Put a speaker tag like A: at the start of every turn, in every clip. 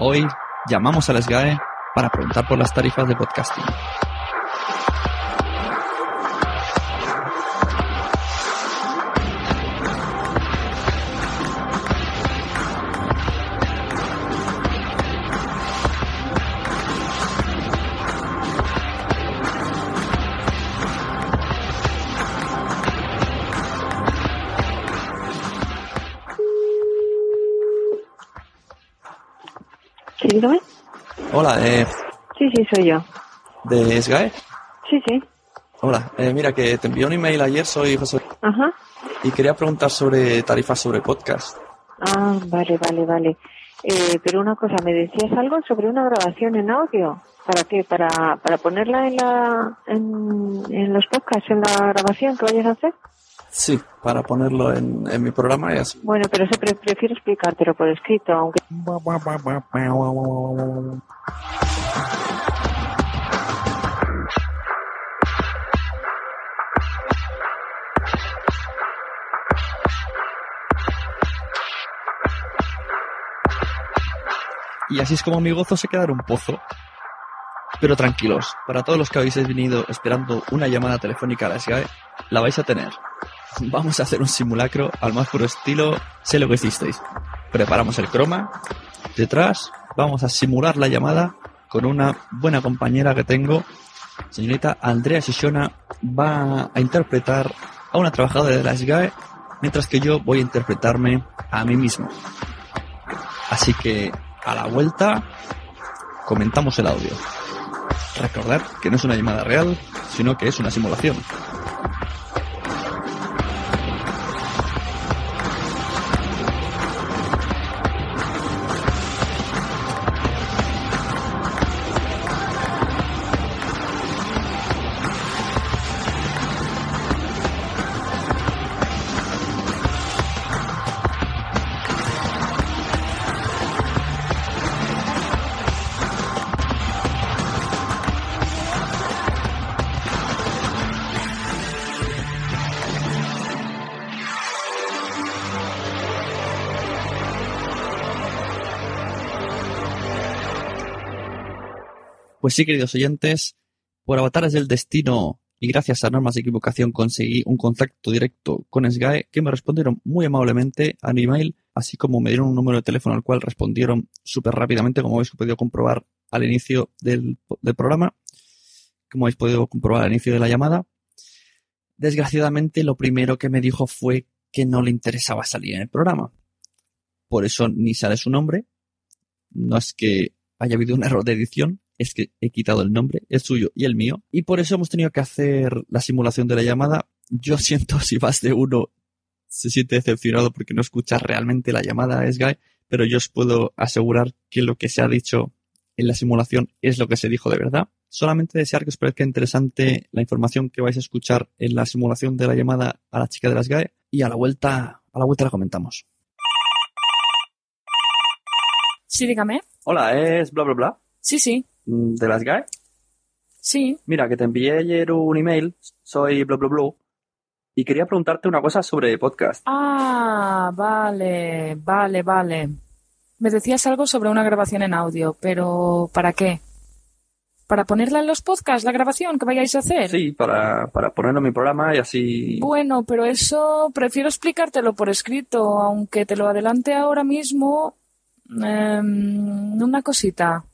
A: Hoy llamamos a la SGAE para preguntar por las tarifas de podcasting.
B: Sí, dígame.
A: Hola, eh,
B: Sí, sí, soy yo.
A: de SGAE.
B: Sí, sí.
A: Hola, eh, mira que te envié un email ayer, soy José,
B: Ajá.
A: y quería preguntar sobre tarifas sobre podcast.
B: Ah, vale, vale, vale. Eh, pero una cosa, ¿me decías algo sobre una grabación en audio? ¿Para qué? ¿Para, para ponerla en, la, en, en los podcasts, en la grabación que vayas a hacer?
A: Sí, para ponerlo en, en mi programa y así.
B: Bueno, pero se pre- prefiero explicártelo por escrito, aunque...
A: Y así es como mi gozo se queda en un pozo. Pero tranquilos, para todos los que habéis venido esperando una llamada telefónica a la SGAE, la vais a tener. Vamos a hacer un simulacro al más puro estilo, sé lo que hicisteis. Preparamos el croma, detrás vamos a simular la llamada con una buena compañera que tengo. Señorita Andrea Shishona va a interpretar a una trabajadora de la SGAE, mientras que yo voy a interpretarme a mí mismo. Así que a la vuelta comentamos el audio. Recordad que no es una llamada real, sino que es una simulación. Pues sí, queridos oyentes, por avatares del destino y gracias a normas de equivocación conseguí un contacto directo con SGAE que me respondieron muy amablemente a mi email, así como me dieron un número de teléfono al cual respondieron súper rápidamente, como habéis podido comprobar al inicio del, del programa, como habéis podido comprobar al inicio de la llamada. Desgraciadamente, lo primero que me dijo fue que no le interesaba salir en el programa. Por eso ni sale su nombre. No es que haya habido un error de edición, es que he quitado el nombre, el suyo y el mío, y por eso hemos tenido que hacer la simulación de la llamada. Yo siento si más de uno se siente decepcionado porque no escucha realmente la llamada a Sky, pero yo os puedo asegurar que lo que se ha dicho en la simulación es lo que se dijo de verdad. Solamente desear que os parezca interesante la información que vais a escuchar en la simulación de la llamada a la chica de las GAE y a la vuelta, a la vuelta la comentamos.
C: Sí, dígame.
A: Hola, es bla bla bla
C: Sí, sí.
A: De las GAE.
C: Sí.
A: Mira, que te envié ayer un email, soy bla bla bla, y quería preguntarte una cosa sobre podcast.
C: Ah, vale, vale, vale. Me decías algo sobre una grabación en audio, pero ¿para qué? ¿Para ponerla en los podcasts, la grabación que vayáis a hacer?
A: Sí, para, para ponerlo en mi programa y así...
C: Bueno, pero eso prefiero explicártelo por escrito, aunque te lo adelante ahora mismo. Em, una cosita.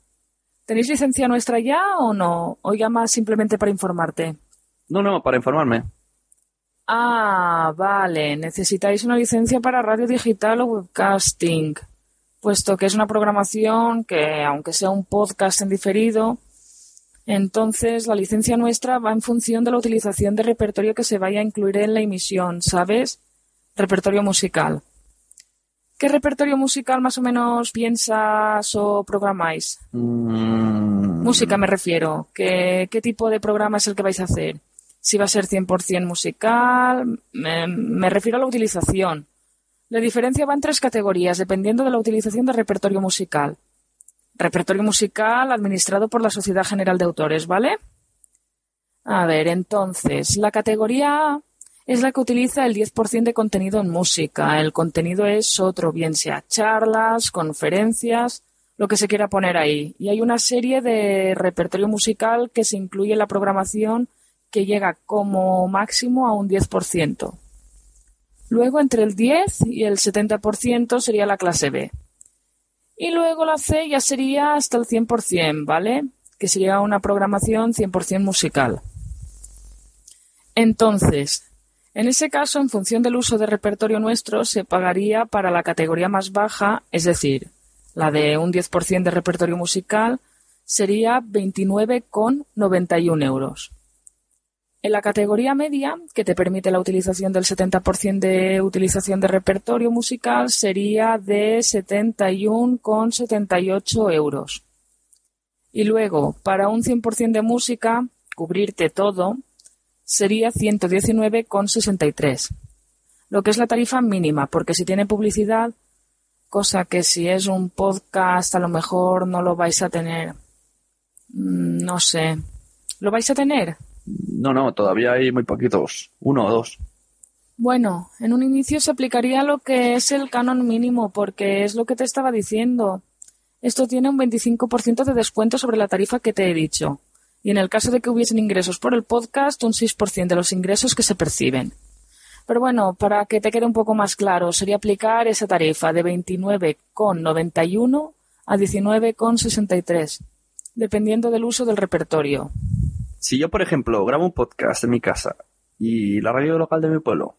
C: ¿Tenéis licencia nuestra ya o no? ¿O llamas simplemente para informarte?
A: No, no, para informarme.
C: Ah, vale. Necesitáis una licencia para radio digital o webcasting, puesto que es una programación que, aunque sea un podcast en diferido, entonces la licencia nuestra va en función de la utilización de repertorio que se vaya a incluir en la emisión, ¿sabes? Repertorio musical. ¿Qué repertorio musical más o menos piensas o programáis?
A: Mm,
C: Música me refiero. ¿Qué, qué tipo de programa es el que vais a hacer? Si va a ser 100% musical, me, me refiero a la utilización. La diferencia va en tres categorías, dependiendo de la utilización de repertorio musical. Repertorio musical administrado por la Sociedad General de Autores, ¿vale? A ver, entonces, la categoría A es la que utiliza el 10% de contenido en música. El contenido es otro, bien sea charlas, conferencias, lo que se quiera poner ahí. Y hay una serie de repertorio musical que se incluye en la programación que llega como máximo a un 10%. Luego, entre el 10 y el 70% sería la clase B. Y luego la C ya sería hasta el 100%, ¿vale? Que sería una programación 100% musical. Entonces, en ese caso, en función del uso de repertorio nuestro, se pagaría para la categoría más baja, es decir, la de un 10% de repertorio musical, sería 29,91 euros. En la categoría media, que te permite la utilización del 70% de utilización de repertorio musical, sería de 71,78 euros. Y luego, para un 100% de música, cubrirte todo, sería 119,63. Lo que es la tarifa mínima, porque si tiene publicidad, cosa que si es un podcast a lo mejor no lo vais a tener. Mm, No sé. ¿Lo vais a tener?
A: No, no, todavía hay muy poquitos. Uno o dos.
C: Bueno, en un inicio se aplicaría lo que es el canon mínimo, porque es lo que te estaba diciendo. Esto tiene un 25% de descuento sobre la tarifa que te he dicho. Y en el caso de que hubiesen ingresos por el podcast, un 6% de los ingresos que se perciben. Pero bueno, para que te quede un poco más claro, sería aplicar esa tarifa de 29,91 a 19,63, dependiendo del uso del repertorio.
A: Si yo, por ejemplo, grabo un podcast en mi casa y la radio local de mi pueblo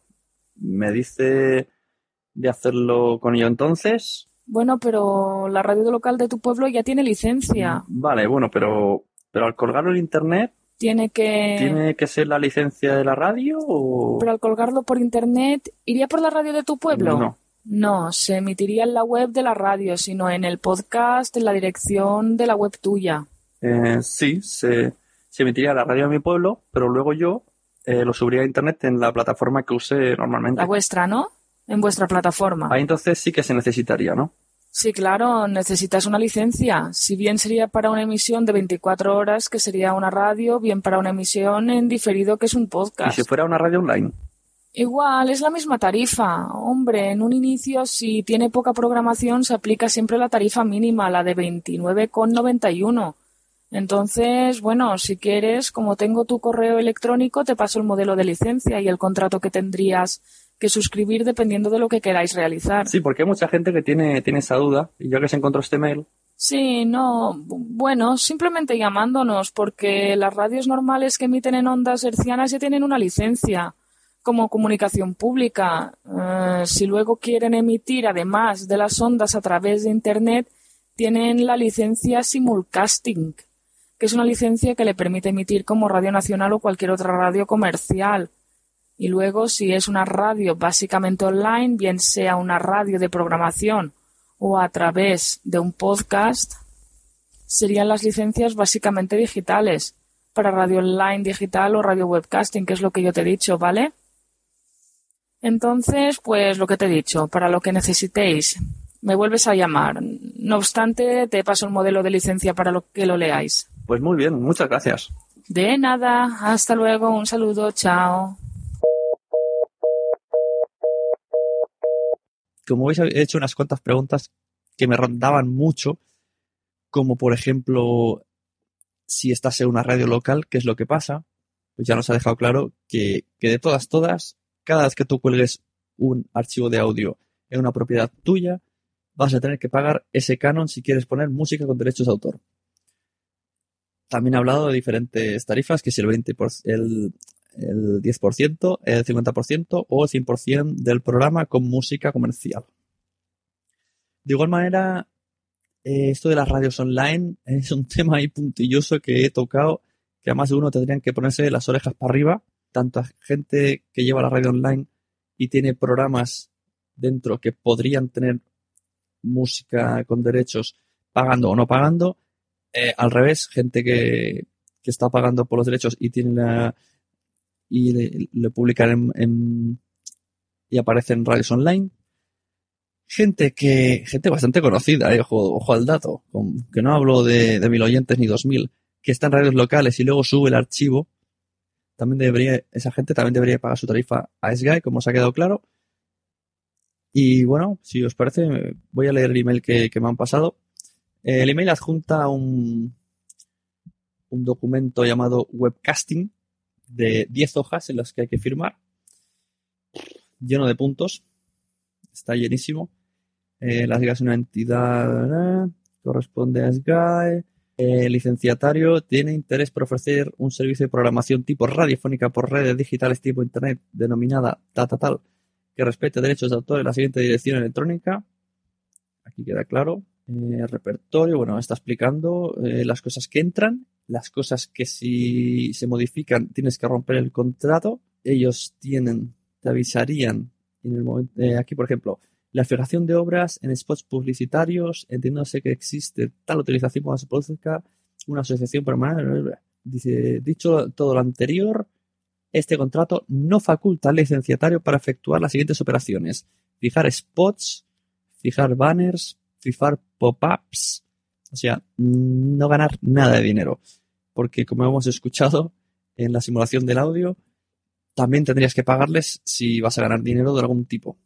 A: me dice de hacerlo con ello entonces,
C: Bueno, pero la radio local de tu pueblo ya tiene licencia.
A: vale, bueno, pero, pero al colgarlo en internet,
C: Tiene que...
A: ¿tiene que ser la licencia de la radio o...?
C: Pero al colgarlo por internet, ¿iría por la radio de tu pueblo?
A: No.
C: No, se emitiría en la web de la radio, sino en el podcast, en la dirección de la web tuya.
A: Eh, sí, se, se emitiría la radio de mi pueblo, pero luego yo eh, lo subiría a internet en la plataforma que use normalmente.
C: La vuestra, ¿no? En vuestra plataforma.
A: Ahí entonces sí que se necesitaría, ¿no?
C: Sí, claro, necesitas una licencia. Si bien sería para una emisión de 24 horas, que sería una radio, bien para una emisión en diferido, que es un
A: Y
C: podcast.
A: si fuera una radio online.
C: Igual, es la misma tarifa. Hombre, en un inicio, si tiene poca programación, se aplica siempre la tarifa mínima, la de 29,91. Entonces, bueno, si quieres, como tengo tu correo electrónico, te paso el modelo de licencia y el contrato que tendrías que suscribir dependiendo de lo que queráis realizar.
A: Sí, porque hay mucha gente que tiene, tiene esa duda y yo que se encontró este mail.
C: Sí, no, bueno, simplemente llamándonos porque las radios normales que emiten en ondas hercianas ya tienen una licencia como comunicación pública. Eh, si luego quieren emitir además de las ondas a través de Internet, tienen la licencia Simulcasting, que es una licencia que le permite emitir como radio nacional o cualquier otra radio comercial. Y luego, si es una radio básicamente online, bien sea una radio de programación o a través de un podcast, serían las licencias básicamente digitales para radio online digital o radio webcasting, que es lo que yo te he dicho, ¿vale? Entonces, pues lo que te he dicho, para lo que necesitéis, me vuelves a llamar. No obstante, te paso el modelo de licencia para lo que lo leáis.
A: Pues muy bien, muchas gracias.
C: De nada, hasta luego, un saludo, chao.
A: Como veis, he hecho unas cuantas preguntas que me rondaban mucho, como por ejemplo, si estás en una radio local, ¿qué es lo que pasa? Pues ya nos ha dejado claro que, que de todas, todas, cada vez que tú cuelgues un archivo de audio en una propiedad tuya, vas a tener que pagar ese canon si quieres poner música con derechos de autor. También he hablado de diferentes tarifas, que si el 20%, el, el 10%, el 50% o el 100% del programa con música comercial. De igual manera, eh, esto de las radios online es un tema ahí puntilloso que he tocado, que además de uno tendrían que ponerse las orejas para arriba, tanto a gente que lleva la radio online y tiene programas dentro que podrían tener música con derechos pagando o no pagando, eh, al revés, gente que, que, está pagando por los derechos y tiene la y le, le publican en, y aparece en radios online. Gente que, gente bastante conocida, eh, ojo, ojo, al dato, que no hablo de, mil oyentes ni dos mil, que está en radios locales y luego sube el archivo, también debería, esa gente también debería pagar su tarifa a Sky, como os ha quedado claro. Y bueno, si os parece, voy a leer el email que, que me han pasado. El email adjunta un, un documento llamado webcasting de 10 hojas en las que hay que firmar, lleno de puntos, está llenísimo. Eh, la SGAE es una entidad, eh, corresponde a SGAE. El licenciatario tiene interés por ofrecer un servicio de programación tipo radiofónica por redes digitales tipo Internet denominada data tal que respete derechos de autor en la siguiente dirección electrónica. Aquí queda claro. Eh, repertorio, bueno, está explicando eh, las cosas que entran, las cosas que si se modifican tienes que romper el contrato. Ellos tienen, te avisarían en el momento, eh, aquí por ejemplo, la fijación de obras en spots publicitarios, entiéndose que existe tal utilización cuando se produzca una asociación permanente. Dicho todo lo anterior, este contrato no faculta al licenciatario para efectuar las siguientes operaciones. Fijar spots, fijar banners, fijar pop-ups, o sea, no ganar nada de dinero. Porque como hemos escuchado en la simulación del audio, también tendrías que pagarles si vas a ganar dinero de algún tipo.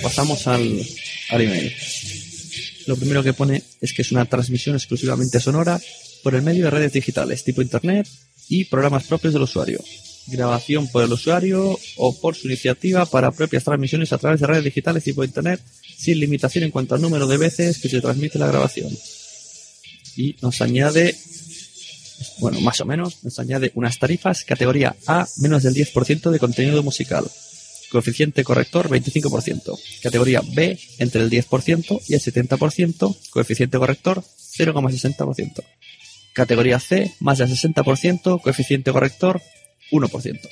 A: Pasamos al, email. Lo primero que pone es que es una transmisión exclusivamente sonora por el medio de redes digitales tipo Internet, y programas propios del usuario. Grabación por el usuario o por su iniciativa para propias transmisiones a través de redes digitales por internet sin limitación en cuanto al número de veces que se transmite la grabación. Y nos añade, bueno, más o menos, nos añade unas tarifas categoría A menos del 10% de contenido musical. Coeficiente corrector 25%. Categoría B entre el 10% y el 70%. Coeficiente corrector 0,60%. Categoría C más del 60%. Coeficiente corrector 1%.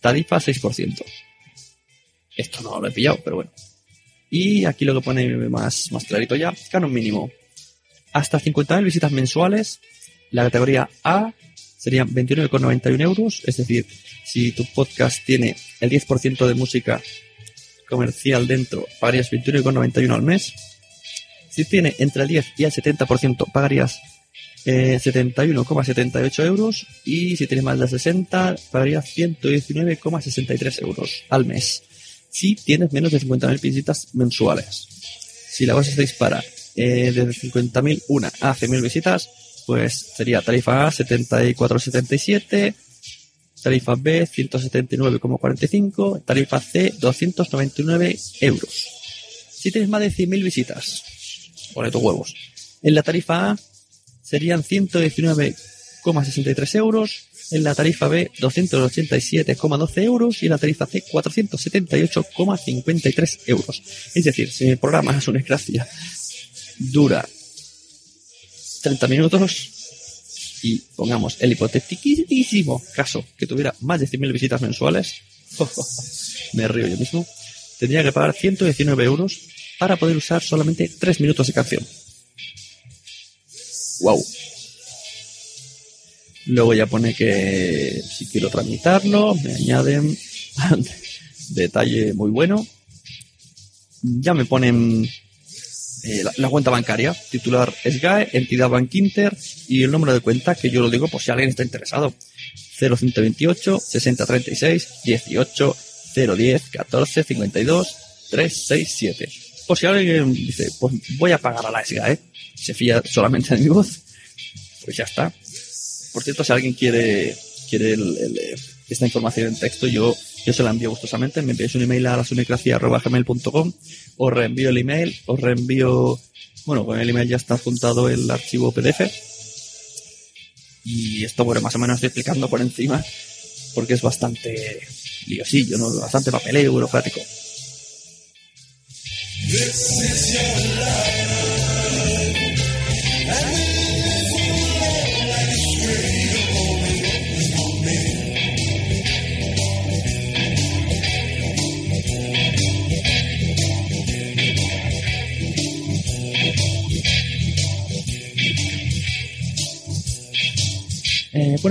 A: Tarifa 6%. Esto no lo he pillado, pero bueno. Y aquí lo que pone más, más clarito ya, canon mínimo. Hasta 50.000 visitas mensuales. La categoría A serían 29,91 euros. Es decir, si tu podcast tiene el 10% de música comercial dentro, pagarías 21,91 al mes. Si tiene entre el 10 y el 70%, pagarías eh, 71,78 euros. Y si tienes más de 60, pagarías 119,63 euros al mes. Si tienes menos de 50.000 visitas mensuales. Si la cosa se dispara eh, desde 50.000 una a 100.000 visitas, pues sería tarifa A 74,77, tarifa B 179,45, tarifa C 299 euros. Si tienes más de 100.000 visitas, pone tus huevos. En la tarifa A serían 119,63 euros, en la tarifa B 287,12 euros y en la tarifa C 478,53 euros. Es decir, si mi programa es una desgracia dura 30 minutos y pongamos el hipotético caso que tuviera más de 100.000 visitas mensuales, me río yo mismo, tendría que pagar 119 euros para poder usar solamente 3 minutos de canción. Wow. Luego ya pone que si quiero tramitarlo, me añaden detalle muy bueno. Ya me ponen eh, la, cuenta bancaria, titular SGAE, entidad Bankinter y el número de cuenta que yo lo digo por si alguien está interesado. 0128 6036 18 010 14 52 367. Por si alguien dice, pues voy a pagar a la SGAE, se fía solamente de mi voz, pues ya está. Por cierto, si alguien quiere, quiere el- esta información en texto, yo, yo se la envío gustosamente. Me enviáis un email a lasunecracia.gmail.com, os reenvío el email, os reenvío, bueno, con el email ya está juntado el archivo PDF. Y esto, bueno, más o menos estoy explicando por encima, porque es bastante liosillo, ¿no? Bastante papeleo burocrático.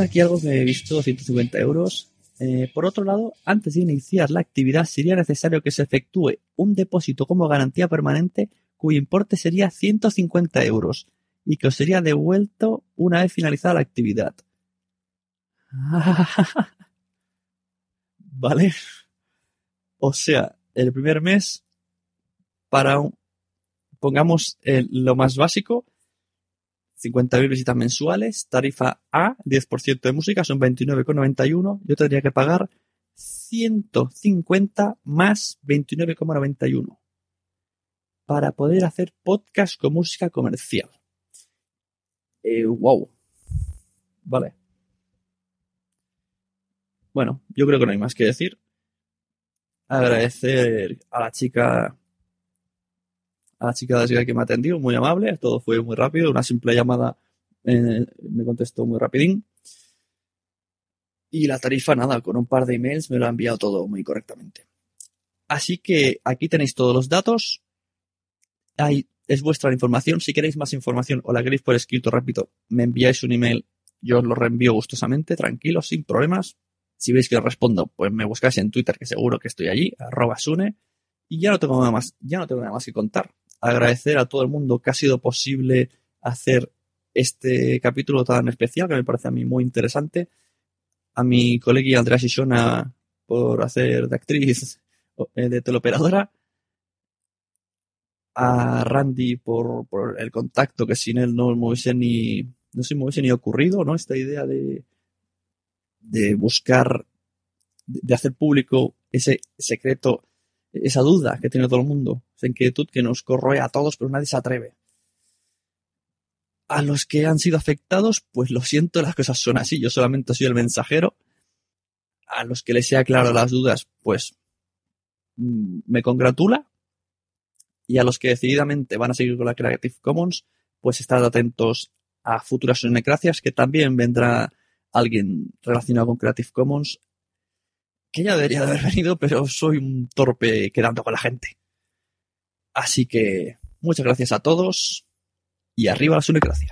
A: Aquí algo que he visto, 150 euros. Eh, por otro lado, antes de iniciar la actividad sería necesario que se efectúe un depósito como garantía permanente cuyo importe sería 150 euros y que os sería devuelto una vez finalizada la actividad. vale. O sea, el primer mes para un, pongamos el- lo más básico, 50.000 visitas mensuales, tarifa A, 10% de música, son 29,91. Yo tendría que pagar 150 más 29,91 para poder hacer podcast con música comercial. Eh, wow. Vale. Bueno, yo creo que no hay más que decir. Agradecer a la chica a la chica de Skype que me atendió, muy amable, todo fue muy rápido, una simple llamada eh, me contestó muy rapidín. Y la tarifa, nada, con un par de emails me lo ha enviado todo muy correctamente. Así que aquí tenéis todos los datos. Ahí es vuestra información. Si queréis más información o la queréis por escrito, repito, me enviáis un email, yo os lo reenvío gustosamente, tranquilo, sin problemas. Si veis que os respondo, pues me buscáis en Twitter, que seguro que estoy allí, arroba Sune. Y ya no tengo nada más, ya no tengo nada más que contar. Agradecer a todo el mundo que ha sido posible hacer este capítulo tan especial, que me parece a mí muy interesante. A mi colega Andrea Sisona por hacer de actriz eh, de teleoperadora. A Randy por, por el contacto, que sin él no me hubiese ni, no se me hubiese ni ocurrido, ¿no? Esta idea de, de buscar, de hacer público ese secreto, esa duda que tiene todo el mundo, esa inquietud que nos corroe a todos, pero nadie se atreve. A los que han sido afectados, pues lo siento, las cosas son así, yo solamente soy el mensajero. A los que les sea claro las dudas, pues mm, me congratula. Y a los que decididamente van a seguir con la Creative Commons, pues estad atentos a futuras necracias, que también vendrá alguien relacionado con Creative Commons, que ya debería de haber venido, pero soy un torpe quedando con la gente. Así que muchas gracias a todos y arriba la sunecracia.